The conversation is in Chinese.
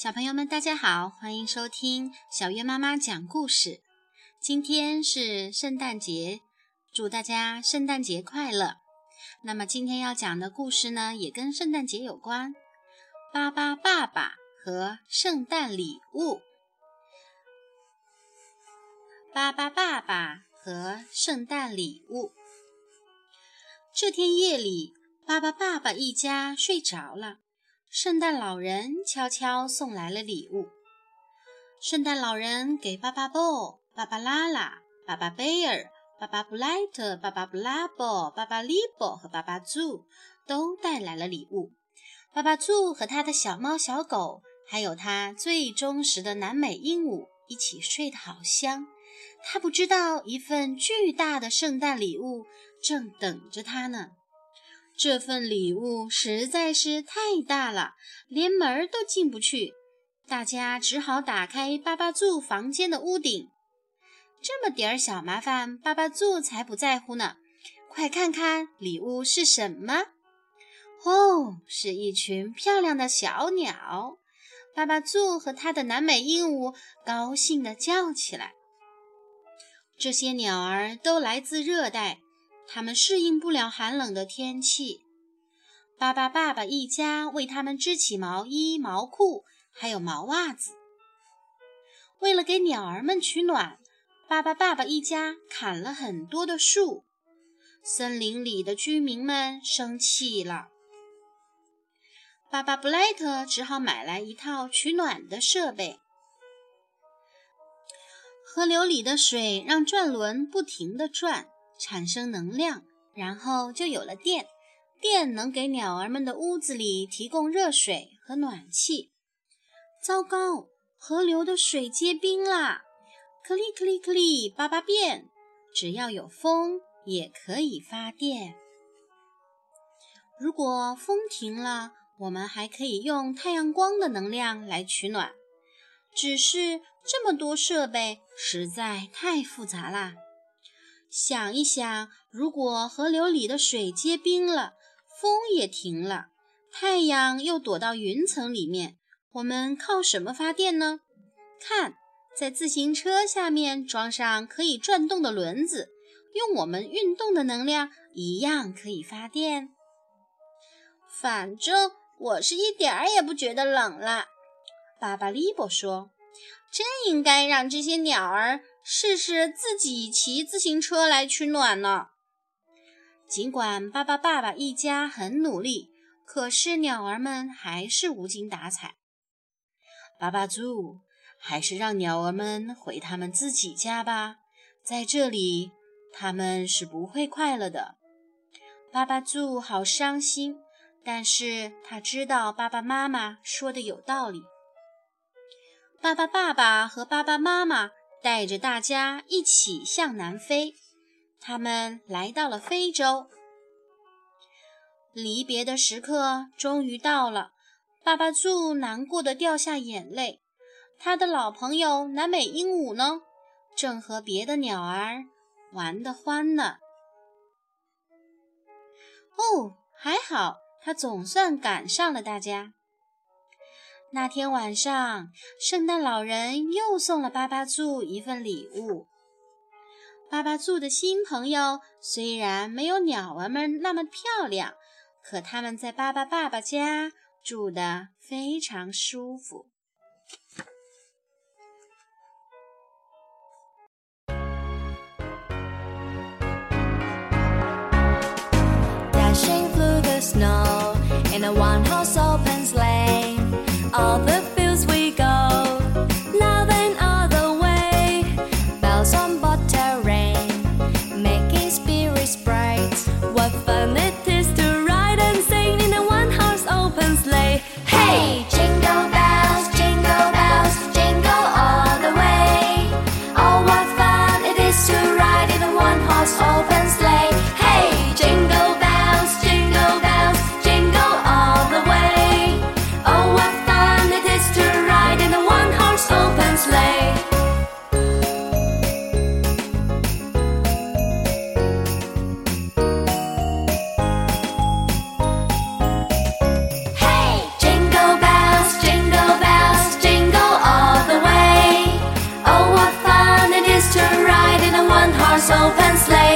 小朋友们，大家好，欢迎收听小月妈妈讲故事。今天是圣诞节，祝大家圣诞节快乐。那么今天要讲的故事呢，也跟圣诞节有关。巴巴爸爸和圣诞礼物。巴巴爸爸和圣诞礼物。这天夜里，巴巴爸爸一家睡着了。圣诞老人悄悄送来了礼物。圣诞老人给巴巴布、巴巴拉拉、巴巴贝尔、巴巴布莱特、巴巴布拉伯、巴巴利伯和巴巴祖都带来了礼物。巴巴祖和他的小猫小狗，还有他最忠实的南美鹦鹉一起睡得好香。他不知道一份巨大的圣诞礼物正等着他呢。这份礼物实在是太大了，连门都进不去。大家只好打开巴巴祖房间的屋顶。这么点儿小麻烦，巴巴祖才不在乎呢。快看看礼物是什么！哦，是一群漂亮的小鸟。巴巴祖和他的南美鹦鹉高兴地叫起来。这些鸟儿都来自热带。他们适应不了寒冷的天气。巴巴爸爸一家为他们织起毛衣、毛裤，还有毛袜子。为了给鸟儿们取暖，巴巴爸爸一家砍了很多的树。森林里的居民们生气了。巴巴布莱特只好买来一套取暖的设备。河流里的水让转轮不停地转。产生能量，然后就有了电。电能给鸟儿们的屋子里提供热水和暖气。糟糕，河流的水结冰啦！克里克里克里，叭叭变。只要有风，也可以发电。如果风停了，我们还可以用太阳光的能量来取暖。只是这么多设备实在太复杂啦。想一想，如果河流里的水结冰了，风也停了，太阳又躲到云层里面，我们靠什么发电呢？看，在自行车下面装上可以转动的轮子，用我们运动的能量一样可以发电。反正我是一点儿也不觉得冷了，巴巴利伯说：“真应该让这些鸟儿。”试试自己骑自行车来取暖呢。尽管巴巴爸爸一家很努力，可是鸟儿们还是无精打采。巴巴猪，还是让鸟儿们回他们自己家吧，在这里他们是不会快乐的。巴巴猪好伤心，但是他知道爸爸妈妈说的有道理。巴巴爸爸和巴巴妈妈。带着大家一起向南飞，他们来到了非洲。离别的时刻终于到了，爸爸猪难过的掉下眼泪。他的老朋友南美鹦鹉呢，正和别的鸟儿玩得欢呢。哦，还好，他总算赶上了大家。那天晚上，圣诞老人又送了巴巴祖一份礼物。巴巴祖的新朋友虽然没有鸟儿们那么漂亮，可他们在巴巴爸爸家住的非常舒服。All the doors, open.